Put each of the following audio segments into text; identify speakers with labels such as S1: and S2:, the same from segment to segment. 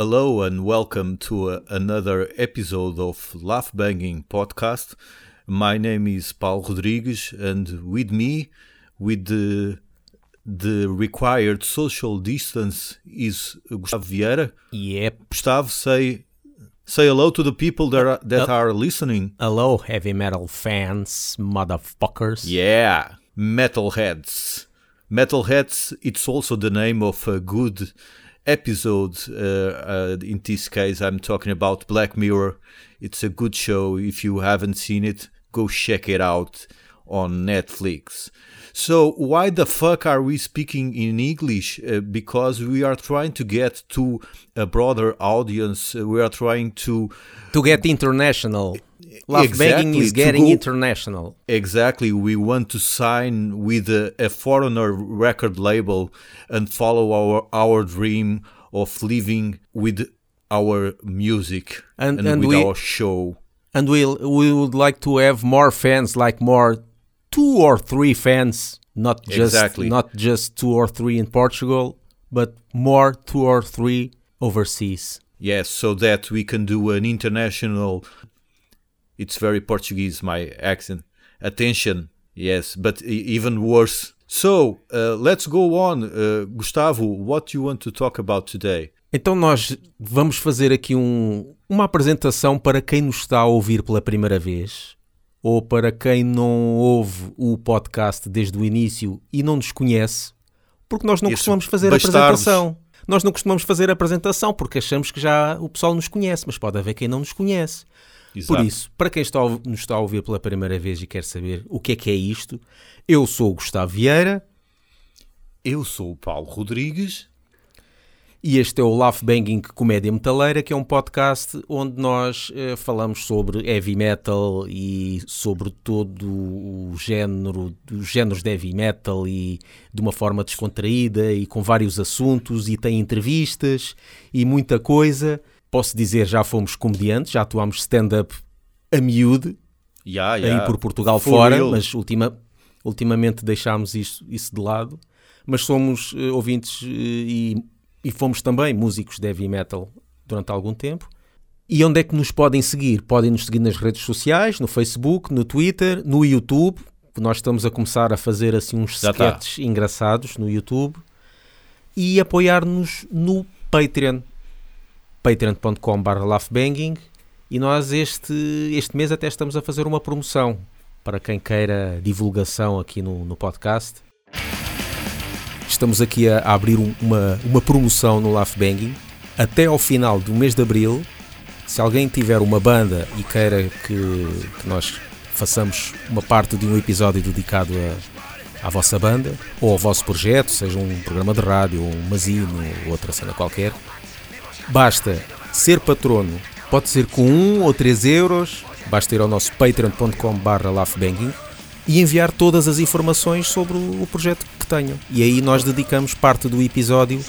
S1: Hello and welcome to a, another episode of Laugh Banging Podcast. My name is Paulo Rodrigues, and with me, with the the required social distance, is Gustavo Vieira.
S2: Yep.
S1: Gustavo, say say hello to the people that are, that are listening.
S2: Hello, heavy metal fans, motherfuckers.
S1: Yeah, metalheads. Metalheads. It's also the name of a good episode. Uh, uh, in this case, I'm talking about Black Mirror. It's a good show. If you haven't seen it, go check it out on Netflix. So, why the fuck are we speaking in English? Uh, because we are trying to get to a broader audience. We are trying to
S2: To get international. Love
S1: Exactly,
S2: is getting
S1: go-
S2: international.
S1: Exactly. We want to sign with a, a foreigner record label and follow our our dream of living with our music
S2: And-
S1: and,
S2: and
S1: with
S2: we-
S1: our show.
S2: And we'll, we would like to have more fans, like more two or three fans, not just
S1: Exactly.
S2: not just two or three in Portugal, but more two or three overseas.
S1: Yes, so that we can do an international. It's very Portuguese, my accent. Attention, yes, but even worse. So uh, let's go on, uh, Gustavo. What you want to talk about today?
S2: Então nós vamos fazer aqui um, uma apresentação para quem nos está a ouvir pela primeira vez ou para quem não ouve o podcast desde o início e não nos conhece, porque nós não
S1: Isso,
S2: costumamos fazer apresentação. Nós não costumamos fazer apresentação porque achamos que já o pessoal nos conhece, mas pode haver quem não nos conhece. Por
S1: Exato.
S2: isso, para quem está nos está a ouvir pela primeira vez e quer saber o que é que é isto, eu sou o Gustavo Vieira
S1: Eu sou o Paulo Rodrigues.
S2: E este é o Laugh Banging Comédia Metaleira, que é um podcast onde nós eh, falamos sobre heavy metal e sobre todo o género, os géneros de heavy metal e de uma forma descontraída e com vários assuntos e tem entrevistas e muita coisa. Posso dizer, já fomos comediantes, já atuámos stand-up a miúde,
S1: Yeah,
S2: aí
S1: yeah.
S2: por Portugal
S1: For
S2: fora,
S1: real.
S2: mas ultima, ultimamente deixámos isso, isso de lado. Mas somos eh, ouvintes eh, e, e fomos também músicos de heavy metal durante algum tempo. E onde é que nos podem seguir? Podem nos seguir nas redes sociais, no Facebook, no Twitter, no YouTube. que Nós estamos a começar a fazer assim uns
S1: Já tá.
S2: sketches engraçados no YouTube. E apoiar-nos no Patreon. patreon.com.br laughbanging e nós este, este mês até estamos a fazer uma promoção para quem queira divulgação aqui no, no podcast. Estamos aqui a, a abrir um- uma, uma promoção no Laugh Banging até ao final do mês de Abril. Se alguém tiver uma banda e queira que, que nós façamos uma parte de um episódio dedicado a, à vossa banda ou ao vosso projeto, seja um programa de rádio, um mazino ou outra cena qualquer, Basta ser patrono, pode ser com 1 ou 3 euros, basta ir ao nosso patreon.com.br e enviar todas as informações sobre o o projeto que tenham. E aí nós dedicamos parte do episódio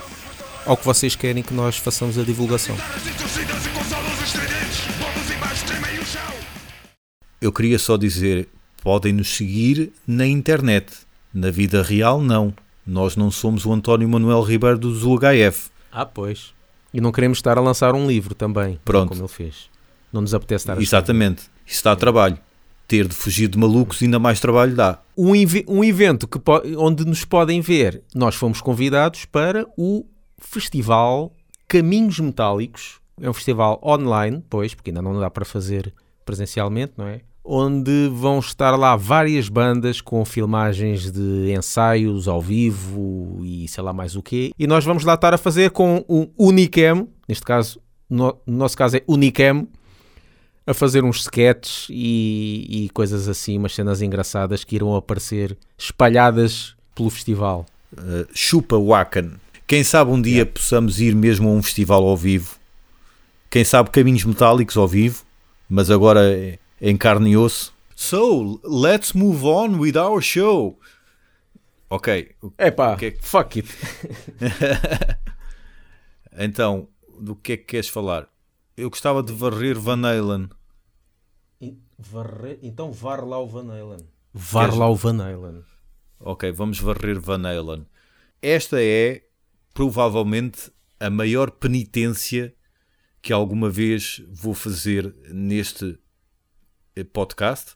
S2: ao que vocês querem que nós façamos a divulgação.
S1: Eu queria só dizer, podem nos seguir na internet. Na vida real, não. Nós não somos o António Manuel Ribeiro do UHF.
S2: Ah, pois. E não queremos estar a lançar um livro também,
S1: Pronto.
S2: como ele fez. Não nos apetece estar a
S1: Exatamente. Isso dá trabalho. Ter de fugir de malucos ainda mais trabalho dá.
S2: um, um evento que onde nos podem ver. Nós fomos convidados para o Festival Caminhos Metálicos. É um festival online, pois, porque ainda não dá para fazer presencialmente, não é? Onde vão estar lá várias bandas com filmagens de ensaios ao vivo e sei lá mais o quê. E nós vamos lá estar a fazer com um Unicam, neste caso, no, no nosso caso é Unicam, a fazer uns sketches e, e coisas assim, umas cenas engraçadas que irão aparecer espalhadas pelo festival.
S1: Uh, chupa Wacken. Quem sabe um dia possamos ir mesmo a um festival ao vivo. Quem sabe caminhos metálicos ao vivo. Mas agora é em carne e osso. So, let's move on with our show. Ok.
S2: Epá,
S1: que é que-
S2: fuck it.
S1: Então, do que é que queres falar? Eu gostava de varrer Van Halen.
S2: Então var lá o Van Halen. Var lá o Van Halen.
S1: Ok, vamos varrer Van Halen. Esta é provavelmente a maior penitência que alguma vez vou fazer neste podcast.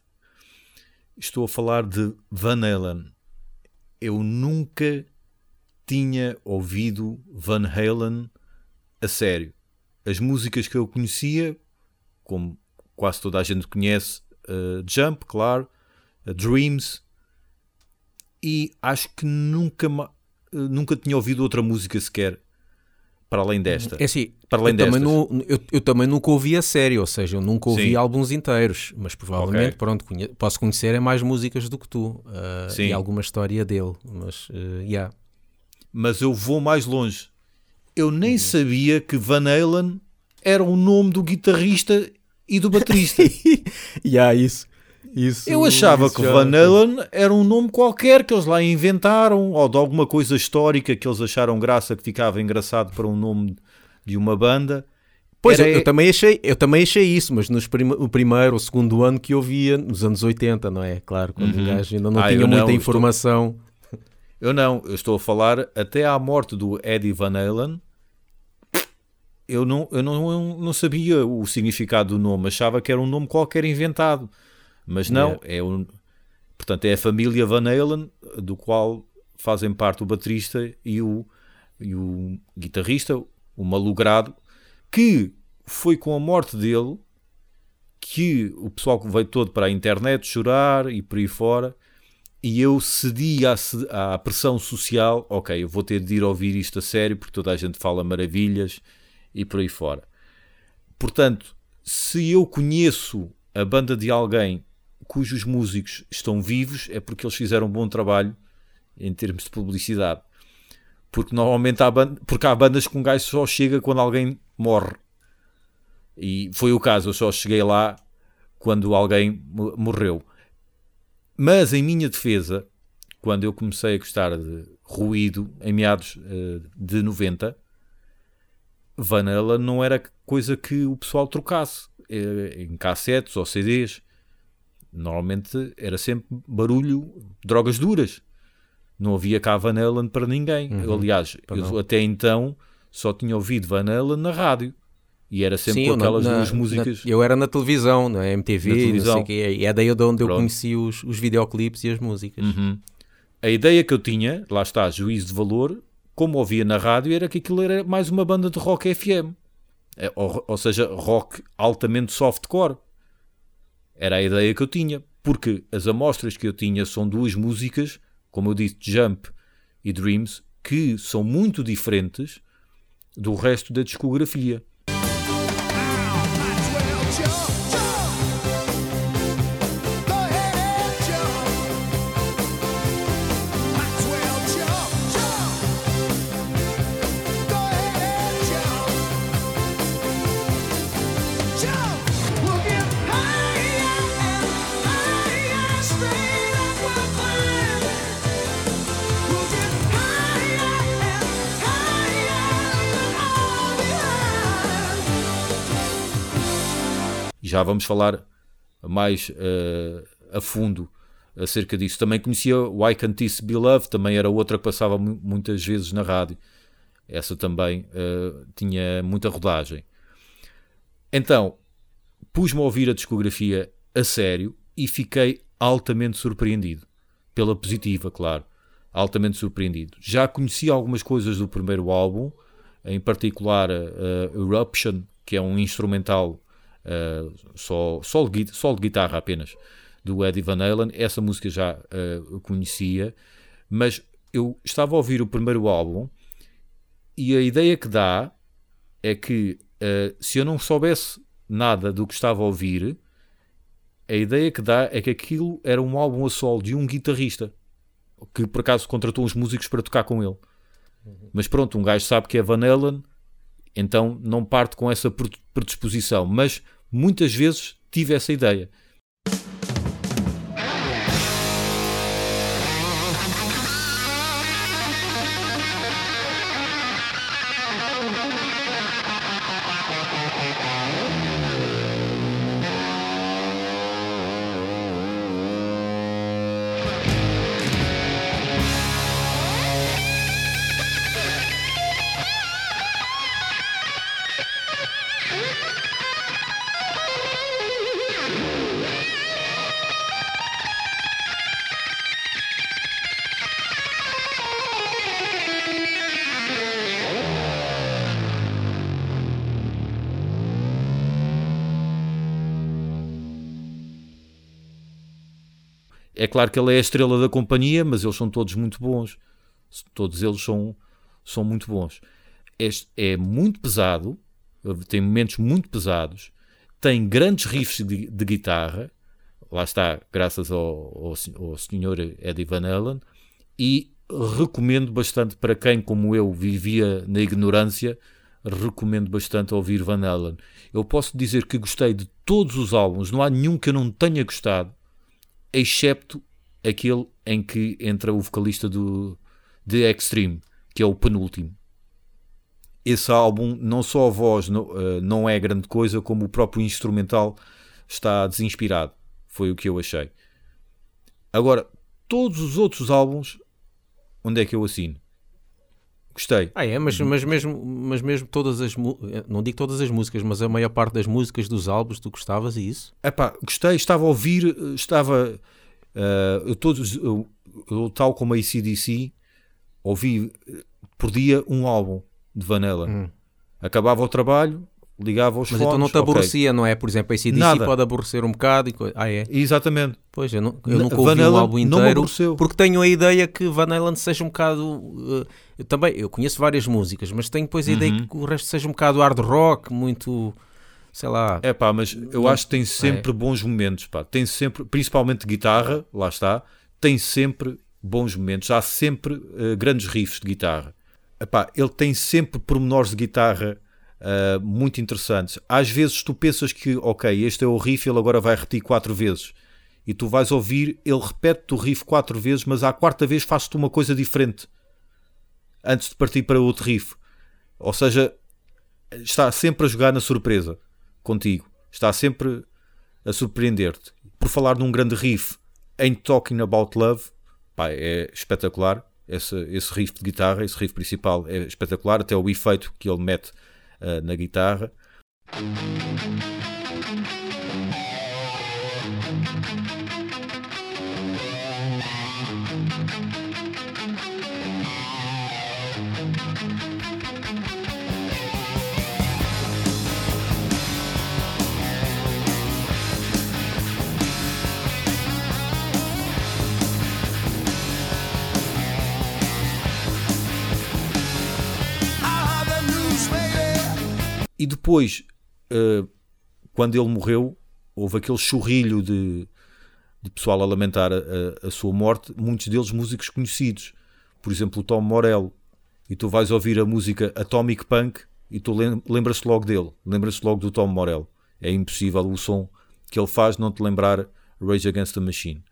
S1: Estou a falar de Van Halen. Eu nunca tinha ouvido Van Halen a sério. As músicas que eu conhecia, como quase toda a gente conhece, uh, Jump, claro, uh, Dreams, e acho que nunca, uh, nunca tinha ouvido outra música sequer para além desta.
S2: É assim, para além eu, também não, eu, eu, também nunca ouvi a sério, ou seja, eu nunca ouvi Sim. álbuns inteiros, mas provavelmente, okay. pronto, conhe posso conhecer é mais músicas do que tu uh, e alguma história dele, mas, uh, yeah.
S1: Mas eu vou mais longe. Eu nem uhum. sabia que Van Halen era o nome do guitarrista e do baterista.
S2: e yeah, isso. Isso,
S1: eu achava que Van Halen era um nome qualquer que eles lá inventaram, ou de alguma coisa histórica que eles acharam graça que ficava engraçado para um nome de uma banda.
S2: Pois, era... eu, eu, também achei, eu também achei isso, mas nos prim o primeiro ou segundo ano que eu via, nos anos 80, não é? Claro, quando uhum. o gajo ainda não ah, tinha muita não, informação.
S1: Estou... Eu não, eu estou a falar até à morte do Eddie Van Halen. Eu não, eu não, não sabia o significado do nome, achava que era um nome qualquer inventado. Mas não, yeah. é um, portanto é a família Van Halen, do qual fazem parte o baterista e o, e o guitarrista, o malogrado, que foi com a morte dele que o pessoal veio todo para a internet chorar e por aí fora. E eu cedi à, à pressão social, ok, eu vou ter de ir ouvir isto a sério porque toda a gente fala maravilhas e por aí fora. Portanto, se eu conheço a banda de alguém cujos músicos estão vivos é porque eles fizeram um bom trabalho em termos de publicidade. Porque normalmente há, banda, porque há bandas que um gajo só chega quando alguém morre. E foi o caso, eu só cheguei lá quando alguém morreu. Mas em minha defesa, quando eu comecei a gostar de ruído em meados uh, de 90, Van Halen não era coisa que o pessoal trocasse uh, em cassetes ou CDs normalmente era sempre barulho, drogas duras. Não havia cá Van Halen para ninguém. Uhum, Aliás, eu até então só tinha ouvido Van Halen na rádio. E era sempre Sim, com aquelas na, duas músicas.
S2: Na, eu era na televisão, na MTV, na televisão. não sei quê, e é daí de onde Pronto. eu conheci os, os videoclipes e as músicas.
S1: Uhum. A ideia que eu tinha, lá está, juízo de valor, como ouvia na rádio, era que aquilo era mais uma banda de rock FM. É, ou, ou seja, rock altamente softcore. Era a ideia que eu tinha, porque as amostras que eu tinha são duas músicas, como eu disse, Jump e Dreams, que são muito diferentes do resto da discografia. Já vamos falar mais uh, a fundo acerca disso. Também conhecia Why Can't This Be Love, também era outra que passava muitas vezes na rádio. Essa também uh, tinha muita rodagem. Então, pus-me a ouvir a discografia a sério e fiquei altamente surpreendido. Pela positiva, claro. Altamente surpreendido. Já conhecia algumas coisas do primeiro álbum, em particular uh, Eruption, que é um instrumental uh, só, solo, de, solo de guitarra apenas, do Eddie Van Halen. Essa música já uh, conhecia, mas eu estava a ouvir o primeiro álbum e a ideia que dá é que uh, se eu não soubesse nada do que estava a ouvir, a ideia que dá é que aquilo era um álbum a solo de um guitarrista que por acaso contratou uns músicos para tocar com ele. Uhum. Mas pronto, um gajo sabe que é Van Halen, então não parte com essa predisposição. Mas muitas vezes tive essa ideia. Claro que ele é a estrela da companhia, mas eles são todos muito bons. Todos eles são, são muito bons. Este é muito pesado, tem momentos muito pesados, tem grandes riffs de, de guitarra, lá está, graças ao, ao, ao senhor Eddie Van Halen, e recomendo bastante para quem, como eu, vivia na ignorância, recomendo bastante ouvir Van Halen. Eu posso dizer que gostei de todos os álbuns, não há nenhum que eu não tenha gostado, excepto aquele em que entra o vocalista do The Extreme, que é o penúltimo. Esse álbum, não só a voz não, uh, não é grande coisa, como o próprio instrumental está desinspirado. Foi o que eu achei. Agora, todos os outros álbuns, onde é que eu assino? Gostei.
S2: Ah, é, mas, mas, mesmo, mas mesmo todas as não digo todas as músicas, mas a maior parte das músicas dos álbuns tu gostavas e isso?
S1: É pá, gostei, estava a ouvir, estava uh, eu todos, eu, eu, tal como a ACDC, ouvi por dia um álbum de Vanilla. Hum. Acabava o trabalho, ligava os
S2: Mas
S1: fones,
S2: então não te aborrecia, okay. não é? Por exemplo, a ACDC Nada. pode aborrecer um bocado. E... Ah, é?
S1: Exatamente.
S2: Pois, eu, não, eu nunca ouvi um álbum inteiro, porque tenho a ideia que Van Halen seja um bocado... Uh, eu também, eu conheço várias músicas, mas tenho depois a uhum. ideia que o resto seja um bocado hard rock, muito... Sei lá.
S1: É pá, mas eu não, acho que tem sempre é. bons momentos, pá. Tem sempre, principalmente guitarra, lá está, tem sempre bons momentos. Há sempre uh, grandes riffs de guitarra. Epá, ele tem sempre pormenores de guitarra uh, muito interessantes. Às vezes tu pensas que, ok, este é o riff, ele agora vai repetir quatro vezes. E tu vais ouvir, ele repete o riff quatro vezes, mas à quarta vez faz-te uma coisa diferente. Antes de partir para outro riff. Ou seja, está sempre a jogar na surpresa contigo. Está sempre a surpreender-te. Por falar num grande riff em Talking About Love, pá, é espetacular. Esse, esse riff de guitarra, esse riff principal é espetacular, até o efeito que ele mete na guitarra. E depois, uh, quando ele morreu, houve aquele churrilho de, de pessoal a lamentar a, a, sua morte, muitos deles músicos conhecidos. Por exemplo, o Tom Morello. E tu vais ouvir a música Atomic Punk e tu lembras-te logo dele, lembras-te logo do Tom Morello. É impossível o som que ele faz não te lembrar Rage Against the Machine.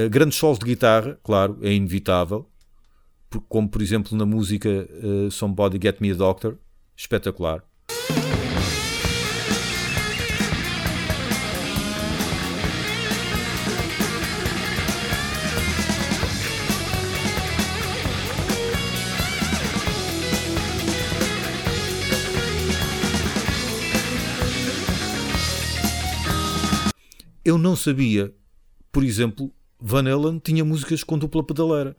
S1: Eh, grandes solos de guitarra, claro, é inevitável, como por exemplo na música uh, Somebody Get Me a Doctor, espetacular. Eu não sabia, por exemplo, Van Halen tinha músicas com dupla pedaleira.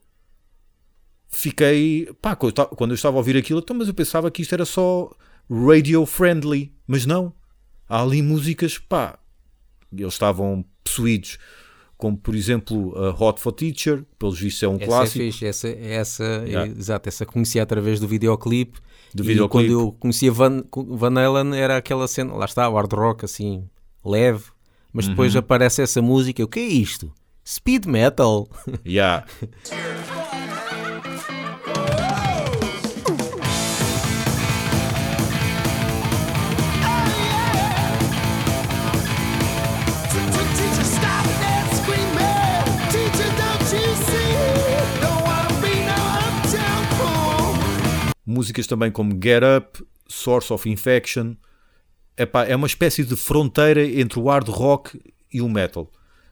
S1: Fiquei. Pá, quando eu estava a ouvir aquilo, então, mas eu pensava que isto era só radio friendly. Mas não. Há ali músicas, pá. Eles estavam possuídos. Como por exemplo a Hot for Teacher, pelos vistos é um
S2: essa é
S1: clássico.
S2: É fixe, essa, essa, yeah. exato, essa conheci através do videoclipe.
S1: Do videoclipe. E
S2: quando eu conhecia Van, Van Halen era aquela cena, lá está, o hard rock assim, leve, mas depois uhum. aparece essa música. O que é isto? Speed metal.
S1: Yeah. Músicas também como Get Up, Source of Infection. Epá, é uma espécie de fronteira entre o hard rock e o metal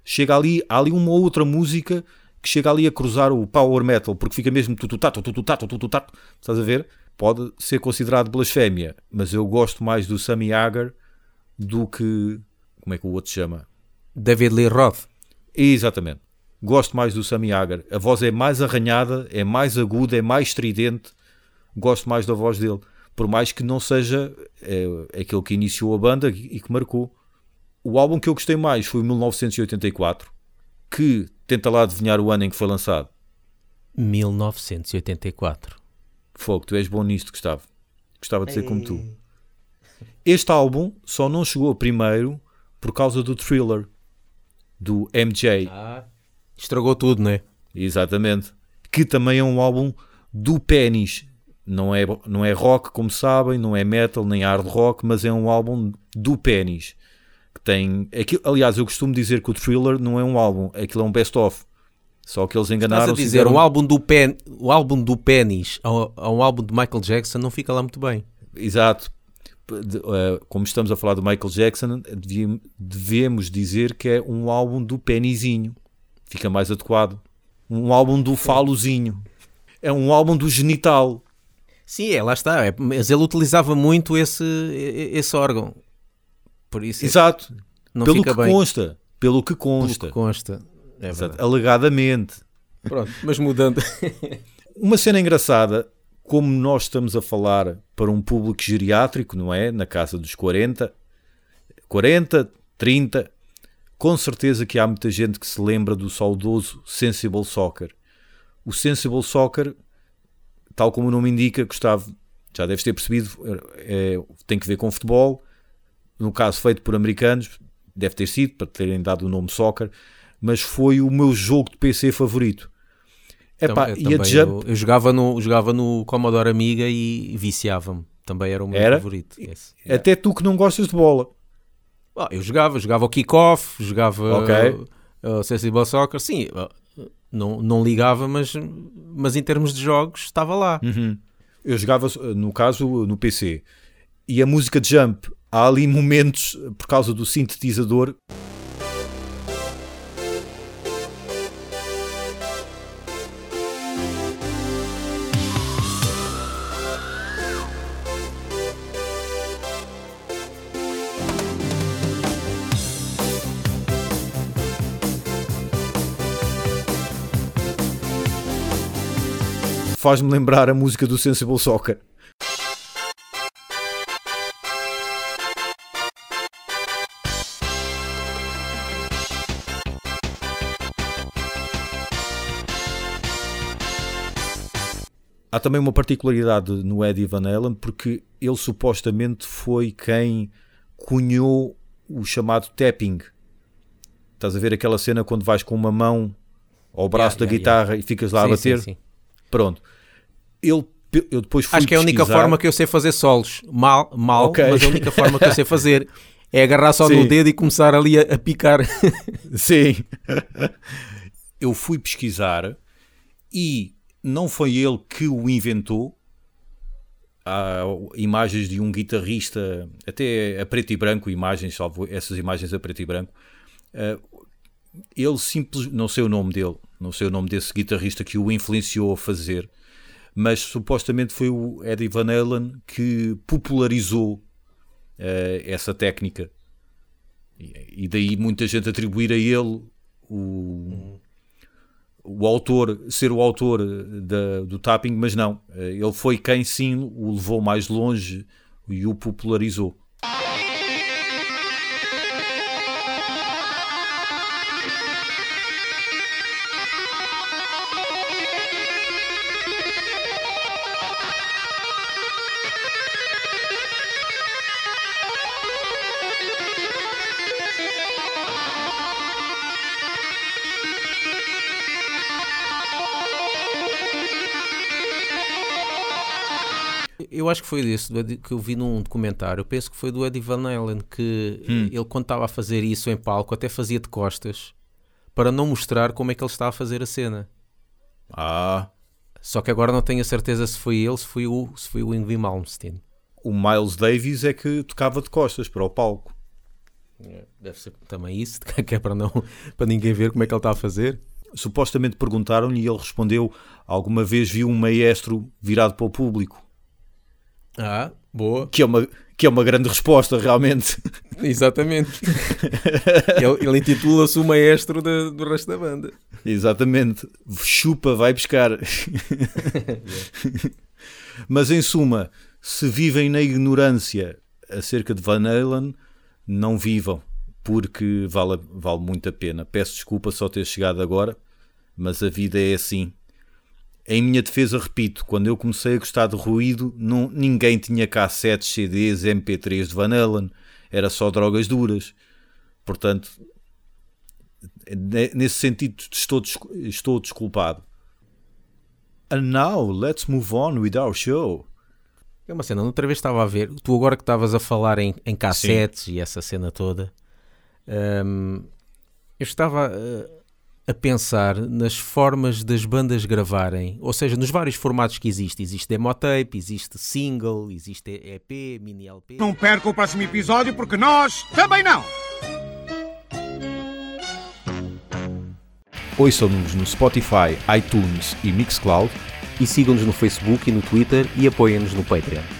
S1: chega ali, há ali uma outra música que chega ali a cruzar o power metal, porque fica mesmo tututato, tututato, tututato, estás a ver? Pode ser considerado blasfémia, mas eu gosto mais do Sammy Hagar do que, como é que o outro chama?
S2: David Lee Roth.
S1: Exatamente. Gosto mais do Sammy Hagar. A voz é mais arranhada, é mais aguda, é mais estridente. Gosto mais da voz dele. Por mais que não seja é, aquele que iniciou a banda e que marcou. O álbum que eu gostei mais foi 1984, que tenta lá adivinhar o ano em que foi lançado.
S2: 1984.
S1: Fogo, tu és bom nisto, Gustavo. Gostava de ser como tu. Este álbum só não chegou a primeiro por causa do thriller do MJ.
S2: Ah, estragou tudo, não é?
S1: Exatamente. Que também é um álbum do Pennies. Não é, não é rock, como sabem, não é metal, nem hard rock, mas é um álbum do Pennies. Que tem. Aquilo, aliás, eu costumo dizer que o thriller não é um álbum, aquilo é um best-of. Só que eles enganaram
S2: Estás a dizer, um álbum do, pen, o álbum do Pennies a, a um álbum de Michael Jackson não fica lá muito bem.
S1: Exato. Eh, como estamos a falar do Michael Jackson, devemos dizer que é um álbum do Pennyzinho. Fica mais adequado. Um álbum do falozinho. É um álbum do genital.
S2: Sim, é, lá está. É, mas ele utilizava muito esse, esse órgão. Por isso
S1: Exato. Não pelo que bem. consta. Pelo que consta. Pelo
S2: que consta.
S1: É Exato. Alegadamente.
S2: Pronto, mas mudando.
S1: Uma cena engraçada como nós estamos a falar para um público geriátrico, não é? Na casa dos 40, 40, 30, com certeza que há muita gente que se lembra do saudoso Sensible Soccer. O Sensible Soccer, tal como o nome indica, Gustavo, já deves ter percebido, é, é, tem que ver com futebol. No caso, feito por americanos, deve ter sido, para terem dado o nome Soccer, mas foi o meu jogo de PC favorito.
S2: Epá, e a Jump... eu, eu, jogava no, jogava no Commodore Amiga e viciava-me. Também era o meu
S1: era?
S2: favorito.
S1: Yes. Até tu que não gostas de bola.
S2: Oh, eu jogava, jogava o Kickoff, jogava okay. o, o Sensible Soccer, sim, não, não ligava, mas, mas em termos de jogos estava lá.
S1: Uhum. Eu jogava, no caso, no PC. E a música de Jump, há ali momentos, por causa do sintetizador, faz-me lembrar a música do Sensible Soccer. Há também uma particularidade no Eddie Van Halen porque ele supostamente foi quem cunhou o chamado tapping. Estás a ver aquela cena quando vais com uma mão ao braço yeah, da yeah, guitarra yeah. e ficas lá sim, a bater? Sim, sim. Pronto. Ele, eu depois fui
S2: Acho que é a única forma que eu sei fazer solos. Mal, mal, okay. mas a única forma que eu sei fazer é agarrar só Sim. no dedo e começar ali a, a picar.
S1: Sim. eu fui pesquisar e não foi ele que o inventou. Há imagens de um guitarrista, até a preto e branco, imagens, salvo essas imagens a preto e branco. Uh, ele simples, não sei o nome dele, não sei o nome desse guitarrista que o influenciou a fazer, mas supostamente foi o Eddie Van Halen que popularizou uh, essa técnica. E, e, daí muita gente atribuir a ele o, o autor, ser o autor da, do tapping, mas não, uh, ele foi quem sim o levou mais longe e o popularizou.
S2: Eu acho que foi desse que eu vi num documentário. Eu penso que foi do Eddie Van Halen que hum. ele, quando estava a fazer isso em palco, até fazia de costas para não mostrar como é que ele estava a fazer a cena.
S1: Ah.
S2: Só que agora não tenho a certeza se foi ele, se foi o, se foi o Ingrid Malmsteen.
S1: O Miles Davis é que tocava de costas para o palco.
S2: É, deve ser também isso, que é para, não, para ninguém ver como é que ele está a fazer.
S1: Supostamente perguntaram-lhe e ele respondeu: Alguma vez viu um maestro virado para o público?
S2: Ah, boa.
S1: Que é uma, que é uma grande resposta, realmente.
S2: Exatamente. ele, ele intitula-se o maestro de, do resto da banda.
S1: Exatamente. Chupa, vai buscar. Mas em suma, se vivem na ignorância acerca de Van Halen, não vivam, porque vale, vale muito a pena. Peço desculpa só ter chegado agora, mas a vida é assim. Em minha defesa, repito, quando eu comecei a gostar de ruído, não, ninguém tinha cassetes, CDs, MP3 de Van Halen, era só drogas duras. Portanto, nesse sentido, estou, estou desculpado. And now, let's move on with our show.
S2: É uma cena, outra vez estava a ver, tu agora que estavas a falar em, em cassetes Sim. e essa cena toda, hum, eu estava. Uh, a pensar nas formas das bandas gravarem, ou seja, nos vários formatos que existem. Existe demotape, existe single, existe EP, mini LP.
S3: Não perca o próximo episódio porque nós também não!
S1: Ouçam-nos no Spotify, iTunes e Mixcloud
S2: e sigam-nos no Facebook e no Twitter e apoiem-nos no Patreon.